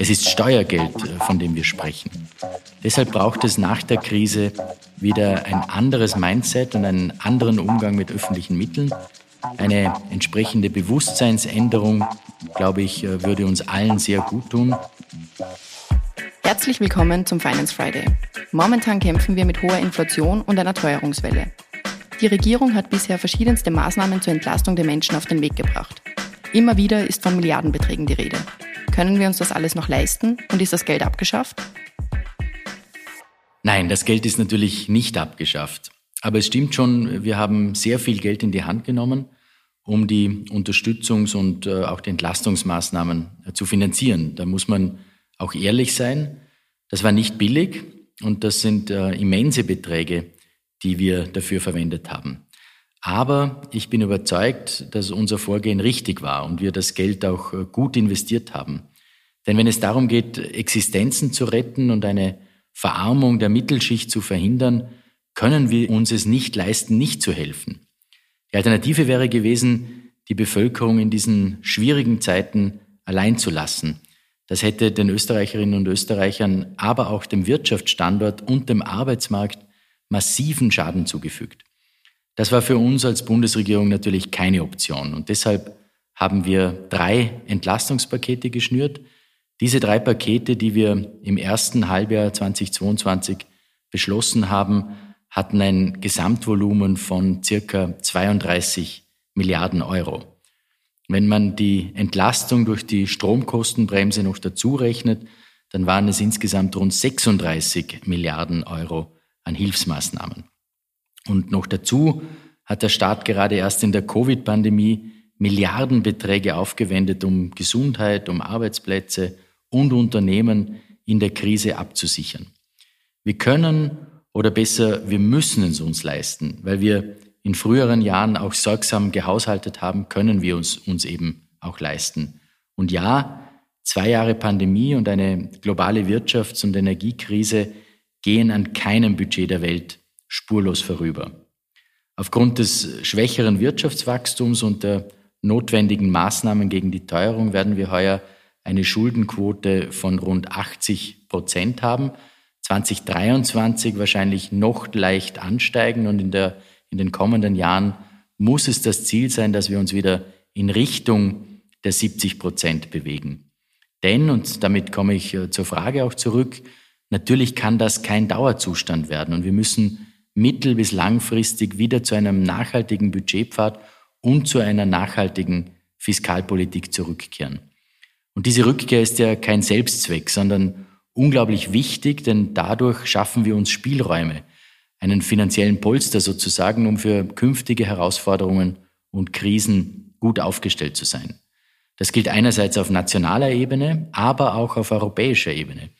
Es ist Steuergeld, äh, von dem wir sprechen. Deshalb braucht es nach der Krise wieder ein anderes Mindset und einen anderen Umgang mit öffentlichen Mitteln. Eine entsprechende Bewusstseinsänderung, glaube ich, äh, würde uns allen sehr gut tun. Herzlich willkommen zum Finance Friday. Momentan kämpfen wir mit hoher Inflation und einer Teuerungswelle. Die Regierung hat bisher verschiedenste Maßnahmen zur Entlastung der Menschen auf den Weg gebracht. Immer wieder ist von Milliardenbeträgen die Rede. Können wir uns das alles noch leisten und ist das Geld abgeschafft? Nein, das Geld ist natürlich nicht abgeschafft. Aber es stimmt schon, wir haben sehr viel Geld in die Hand genommen, um die Unterstützungs- und äh, auch die Entlastungsmaßnahmen äh, zu finanzieren. Da muss man auch ehrlich sein. Das war nicht billig und das sind äh, immense Beträge, die wir dafür verwendet haben. Aber ich bin überzeugt, dass unser Vorgehen richtig war und wir das Geld auch äh, gut investiert haben. Denn wenn es darum geht, Existenzen zu retten und eine Verarmung der Mittelschicht zu verhindern, können wir uns es nicht leisten, nicht zu helfen. Die Alternative wäre gewesen, die Bevölkerung in diesen schwierigen Zeiten allein zu lassen. Das hätte den Österreicherinnen und Österreichern, aber auch dem Wirtschaftsstandort und dem Arbeitsmarkt massiven Schaden zugefügt. Das war für uns als Bundesregierung natürlich keine Option. Und deshalb haben wir drei Entlastungspakete geschnürt. Diese drei Pakete, die wir im ersten Halbjahr 2022 beschlossen haben, hatten ein Gesamtvolumen von circa 32 Milliarden Euro. Wenn man die Entlastung durch die Stromkostenbremse noch dazu rechnet, dann waren es insgesamt rund 36 Milliarden Euro an Hilfsmaßnahmen. Und noch dazu hat der Staat gerade erst in der Covid-Pandemie Milliardenbeträge aufgewendet, um Gesundheit, um Arbeitsplätze und Unternehmen in der Krise abzusichern. Wir können oder besser, wir müssen es uns leisten, weil wir in früheren Jahren auch sorgsam gehaushaltet haben, können wir uns, uns eben auch leisten. Und ja, zwei Jahre Pandemie und eine globale Wirtschafts- und Energiekrise gehen an keinem Budget der Welt spurlos vorüber. Aufgrund des schwächeren Wirtschaftswachstums und der notwendigen Maßnahmen gegen die Teuerung werden wir heuer eine Schuldenquote von rund 80 Prozent haben. 2023 wahrscheinlich noch leicht ansteigen und in, der, in den kommenden Jahren muss es das Ziel sein, dass wir uns wieder in Richtung der 70 Prozent bewegen. Denn, und damit komme ich äh, zur Frage auch zurück, natürlich kann das kein Dauerzustand werden und wir müssen mittel- bis langfristig wieder zu einem nachhaltigen Budgetpfad und zu einer nachhaltigen Fiskalpolitik zurückkehren. Und diese Rückkehr ist ja kein Selbstzweck, sondern unglaublich wichtig, denn dadurch schaffen wir uns Spielräume, einen finanziellen Polster sozusagen, um für künftige Herausforderungen und Krisen gut aufgestellt zu sein. Das gilt einerseits auf nationaler Ebene, aber auch auf europäischer Ebene.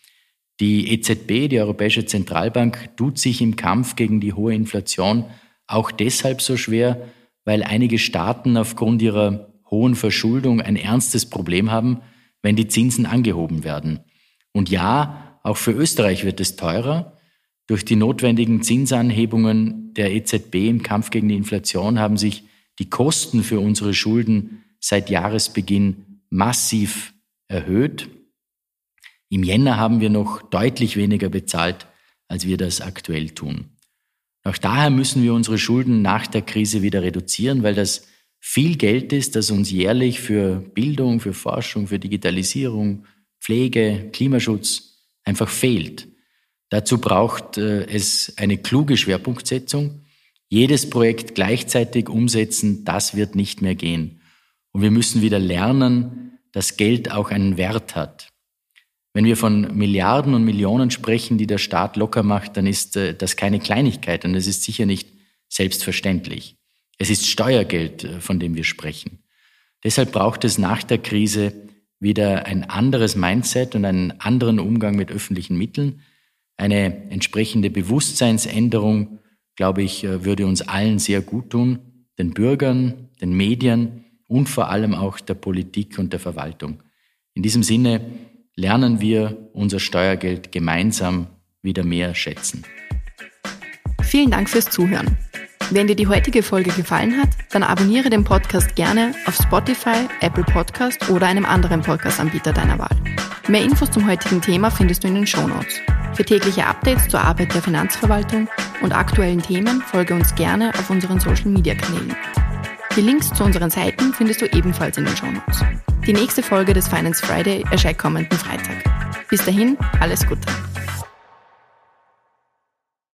Die EZB, die Europäische Zentralbank, tut sich im Kampf gegen die hohe Inflation auch deshalb so schwer, weil einige Staaten aufgrund ihrer hohen Verschuldung ein ernstes Problem haben, wenn die Zinsen angehoben werden. Und ja, auch für Österreich wird es teurer. Durch die notwendigen Zinsanhebungen der EZB im Kampf gegen die Inflation haben sich die Kosten für unsere Schulden seit Jahresbeginn massiv erhöht. Im Jänner haben wir noch deutlich weniger bezahlt, als wir das aktuell tun. Auch daher müssen wir unsere Schulden nach der Krise wieder reduzieren, weil das viel Geld ist, das uns jährlich für Bildung, für Forschung, für Digitalisierung, Pflege, Klimaschutz einfach fehlt. Dazu braucht äh, es eine kluge Schwerpunktsetzung. Jedes Projekt gleichzeitig umsetzen, das wird nicht mehr gehen. Und wir müssen wieder lernen, dass Geld auch einen Wert hat. Wenn wir von Milliarden und Millionen sprechen, die der Staat locker macht, dann ist äh, das keine Kleinigkeit und es ist sicher nicht selbstverständlich. Es ist Steuergeld, äh, von dem wir sprechen. Deshalb braucht es nach der Krise wieder ein anderes Mindset und einen anderen Umgang mit öffentlichen Mitteln. Eine entsprechende Bewusstseinsänderung, glaube ich, äh, würde uns allen sehr gut tun, den Bürgern, den Medien und vor allem auch der Politik und der Verwaltung. In diesem Sinne lernen wir unser Steuergeld gemeinsam wieder mehr schätzen. Vielen Dank fürs Zuhören. Wenn dir die heutige Folge gefallen hat, dann abonniere den Podcast gerne auf Spotify, Apple Podcast oder einem anderen Podcast-Anbieter deiner Wahl. Mehr Infos zum heutigen Thema findest du in den Show Notes. Für tägliche Updates zur Arbeit der Finanzverwaltung und aktuellen Themen folge uns gerne auf unseren Social-Media-Kanälen. Die Links zu unseren Seiten findest du ebenfalls in den Show Notes. Die nächste Folge des Finance Friday erscheint kommenden Freitag. Bis dahin, alles Gute.